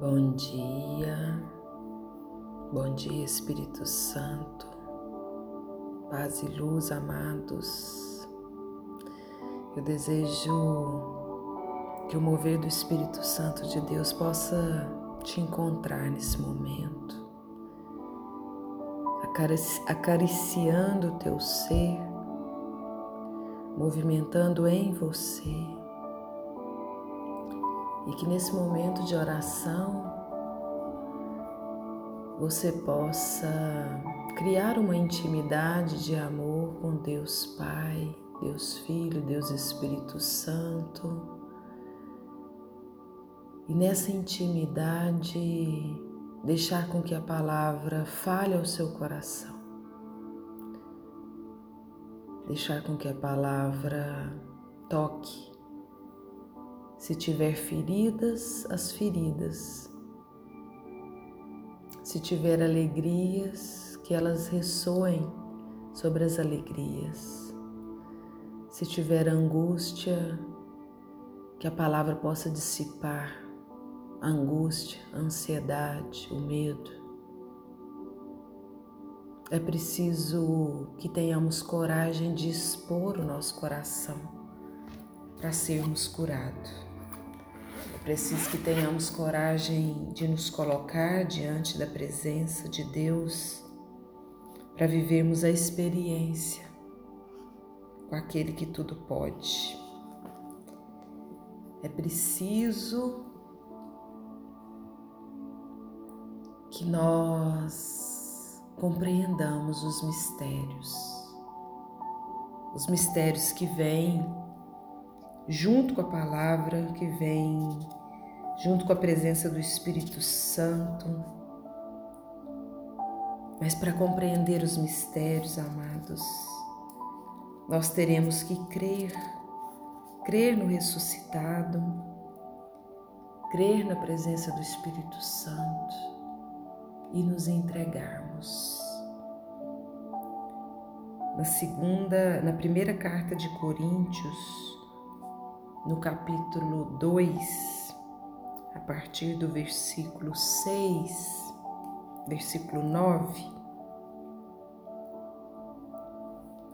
Bom dia, bom dia Espírito Santo, paz e luz, amados. Eu desejo que o mover do Espírito Santo de Deus possa te encontrar nesse momento, acariciando o teu ser, movimentando em você e que nesse momento de oração você possa criar uma intimidade de amor com Deus Pai, Deus Filho, Deus Espírito Santo. E nessa intimidade, deixar com que a palavra fale ao seu coração. Deixar com que a palavra toque se tiver feridas, as feridas. Se tiver alegrias, que elas ressoem sobre as alegrias. Se tiver angústia, que a palavra possa dissipar a angústia, a ansiedade, o medo. É preciso que tenhamos coragem de expor o nosso coração para sermos curados. Preciso que tenhamos coragem de nos colocar diante da presença de Deus para vivermos a experiência com aquele que tudo pode. É preciso que nós compreendamos os mistérios, os mistérios que vêm junto com a palavra que vem, junto com a presença do Espírito Santo. Mas para compreender os mistérios, amados, nós teremos que crer, crer no ressuscitado, crer na presença do Espírito Santo e nos entregarmos. Na segunda, na primeira carta de Coríntios, no capítulo 2, a partir do versículo 6, versículo 9,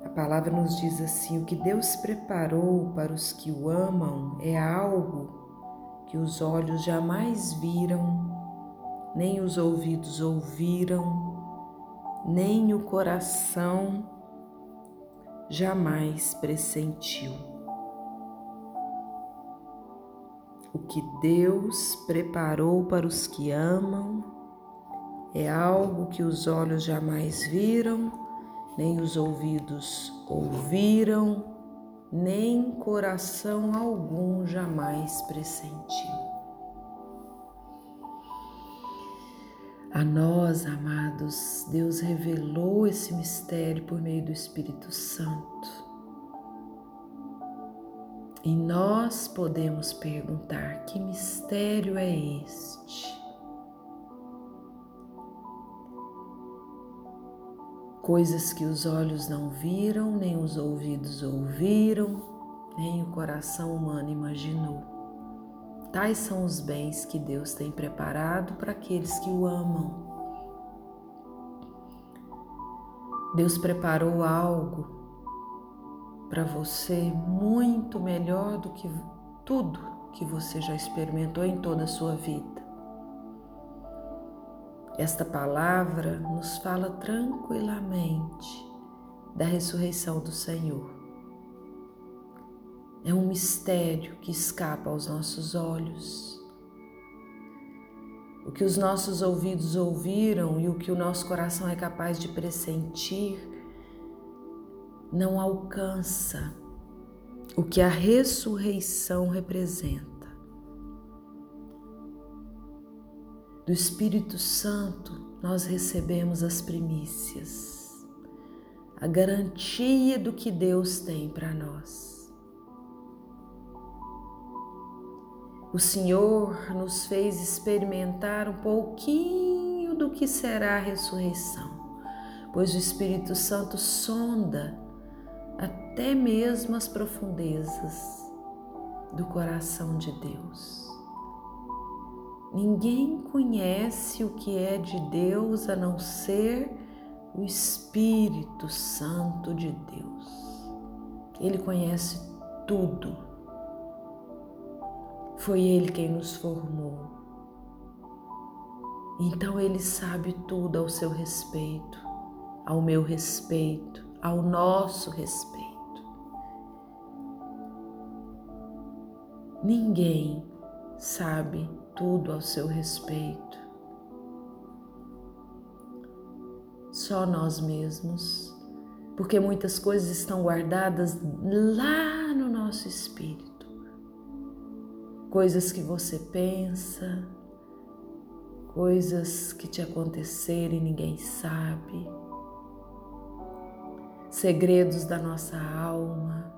a palavra nos diz assim: O que Deus preparou para os que o amam é algo que os olhos jamais viram, nem os ouvidos ouviram, nem o coração jamais pressentiu. O que Deus preparou para os que amam é algo que os olhos jamais viram, nem os ouvidos ouviram, nem coração algum jamais pressentiu. A nós, amados, Deus revelou esse mistério por meio do Espírito Santo. E nós podemos perguntar: que mistério é este? Coisas que os olhos não viram, nem os ouvidos ouviram, nem o coração humano imaginou. Tais são os bens que Deus tem preparado para aqueles que o amam. Deus preparou algo para você muito melhor do que tudo que você já experimentou em toda a sua vida. Esta palavra nos fala tranquilamente da ressurreição do Senhor. É um mistério que escapa aos nossos olhos. O que os nossos ouvidos ouviram e o que o nosso coração é capaz de pressentir não alcança o que a ressurreição representa. Do Espírito Santo, nós recebemos as primícias, a garantia do que Deus tem para nós. O Senhor nos fez experimentar um pouquinho do que será a ressurreição, pois o Espírito Santo sonda até mesmo as profundezas do coração de Deus. Ninguém conhece o que é de Deus a não ser o Espírito Santo de Deus. Ele conhece tudo. Foi Ele quem nos formou. Então Ele sabe tudo ao seu respeito, ao meu respeito, ao nosso respeito. Ninguém sabe tudo ao seu respeito. Só nós mesmos, porque muitas coisas estão guardadas lá no nosso espírito. Coisas que você pensa, coisas que te aconteceram e ninguém sabe, segredos da nossa alma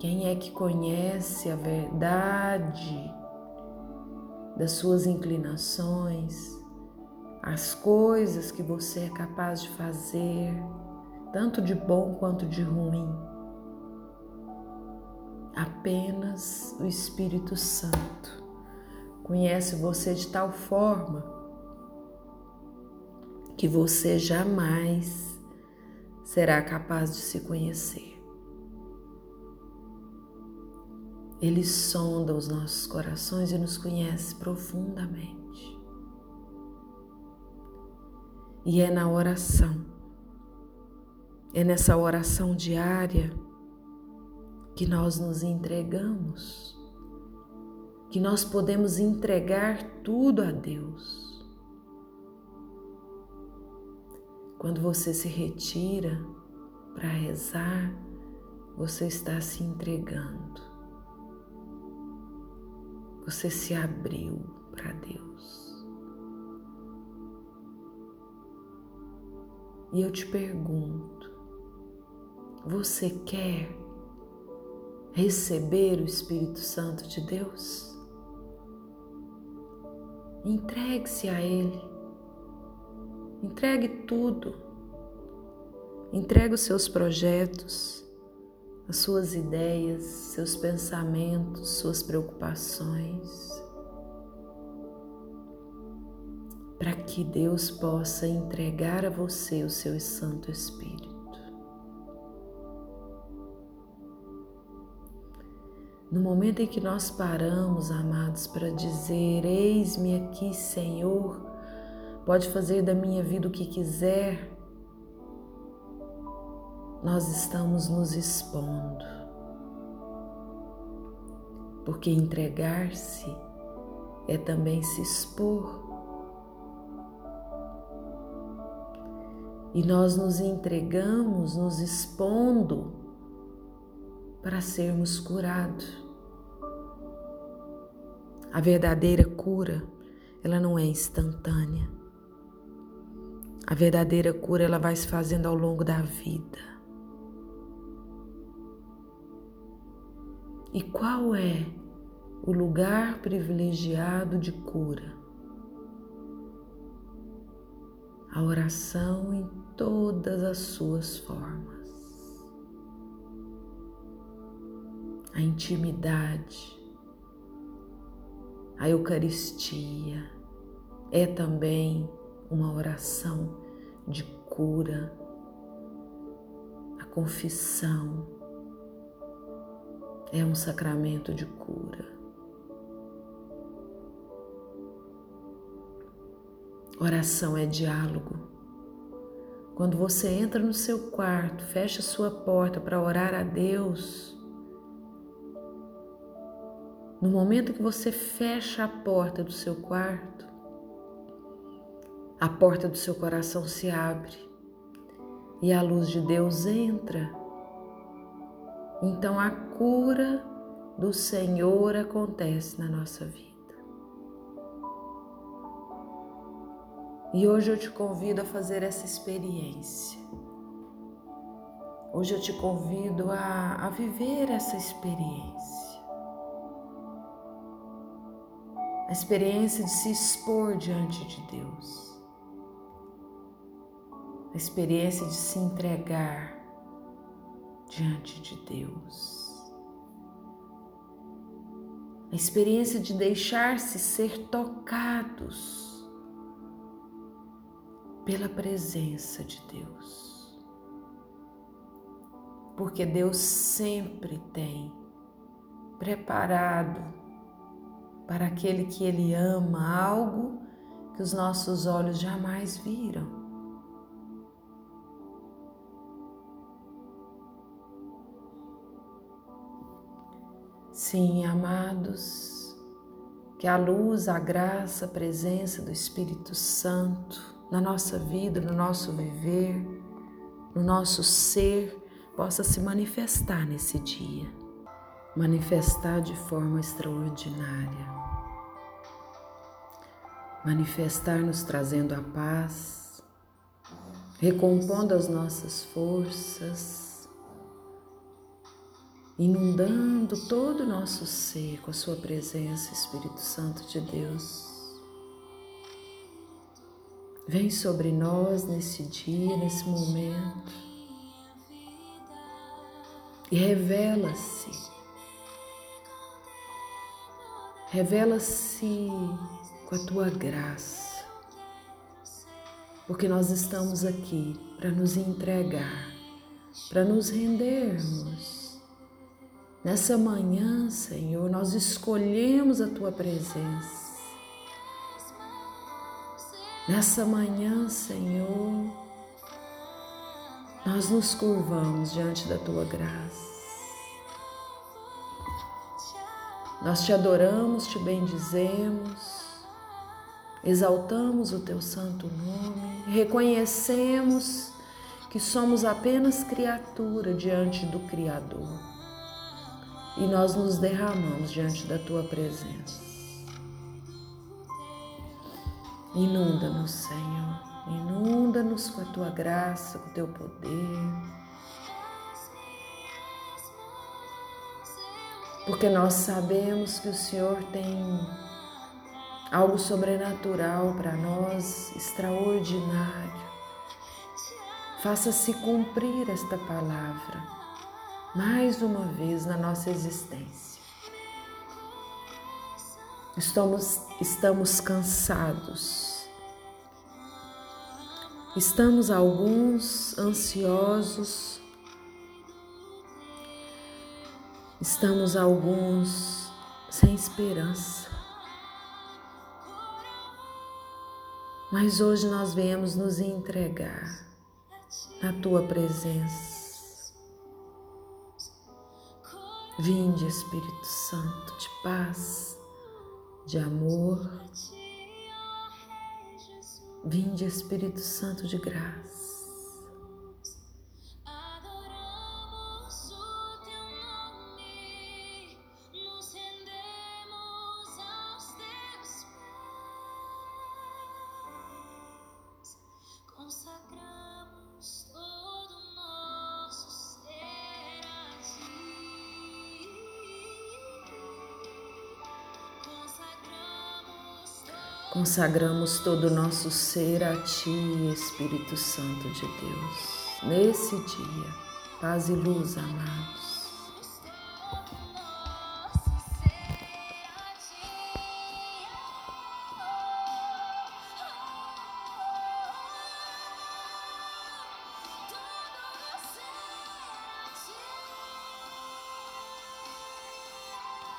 Quem é que conhece a verdade das suas inclinações, as coisas que você é capaz de fazer, tanto de bom quanto de ruim? Apenas o Espírito Santo conhece você de tal forma que você jamais será capaz de se conhecer. Ele sonda os nossos corações e nos conhece profundamente. E é na oração, é nessa oração diária que nós nos entregamos, que nós podemos entregar tudo a Deus. Quando você se retira para rezar, você está se entregando você se abriu para Deus. E eu te pergunto: você quer receber o Espírito Santo de Deus? Entregue-se a Ele. Entregue tudo. Entregue os seus projetos as suas ideias, seus pensamentos, suas preocupações, para que Deus possa entregar a você o seu Santo Espírito. No momento em que nós paramos, amados, para dizer: Eis-me aqui, Senhor, pode fazer da minha vida o que quiser, nós estamos nos expondo. Porque entregar-se é também se expor. E nós nos entregamos, nos expondo para sermos curados. A verdadeira cura, ela não é instantânea. A verdadeira cura, ela vai se fazendo ao longo da vida. E qual é o lugar privilegiado de cura? A oração em todas as suas formas. A intimidade, a Eucaristia é também uma oração de cura, a confissão é um sacramento de cura. Oração é diálogo. Quando você entra no seu quarto, fecha sua porta para orar a Deus, no momento que você fecha a porta do seu quarto, a porta do seu coração se abre e a luz de Deus entra então a cura do Senhor acontece na nossa vida. E hoje eu te convido a fazer essa experiência. Hoje eu te convido a, a viver essa experiência. A experiência de se expor diante de Deus. A experiência de se entregar diante de Deus. a experiência de deixar-se ser tocados pela presença de Deus. Porque Deus sempre tem preparado para aquele que Ele ama algo que os nossos olhos jamais viram. Sim, amados, que a luz, a graça, a presença do Espírito Santo na nossa vida, no nosso viver, no nosso ser, possa se manifestar nesse dia, manifestar de forma extraordinária, manifestar nos trazendo a paz, recompondo as nossas forças, inundando todo o nosso ser com a Sua presença, Espírito Santo de Deus. Vem sobre nós nesse dia, nesse momento e revela-se. Revela-se com a tua graça, porque nós estamos aqui para nos entregar, para nos rendermos Nessa manhã, Senhor, nós escolhemos a tua presença. Nessa manhã, Senhor, nós nos curvamos diante da tua graça. Nós te adoramos, te bendizemos, exaltamos o teu santo nome, reconhecemos que somos apenas criatura diante do Criador e nós nos derramamos diante da tua presença. Inunda-nos, Senhor, inunda-nos com a tua graça, com o teu poder. Porque nós sabemos que o Senhor tem algo sobrenatural para nós, extraordinário. Faça-se cumprir esta palavra mais uma vez na nossa existência. Estamos, estamos cansados, estamos alguns ansiosos, estamos alguns sem esperança. Mas hoje nós viemos nos entregar na tua presença Vinde, Espírito Santo, de paz, de amor. Vinde, Espírito Santo, de graça. Consagramos todo o nosso ser a Ti, Espírito Santo de Deus, nesse dia. Paz e luz, amados.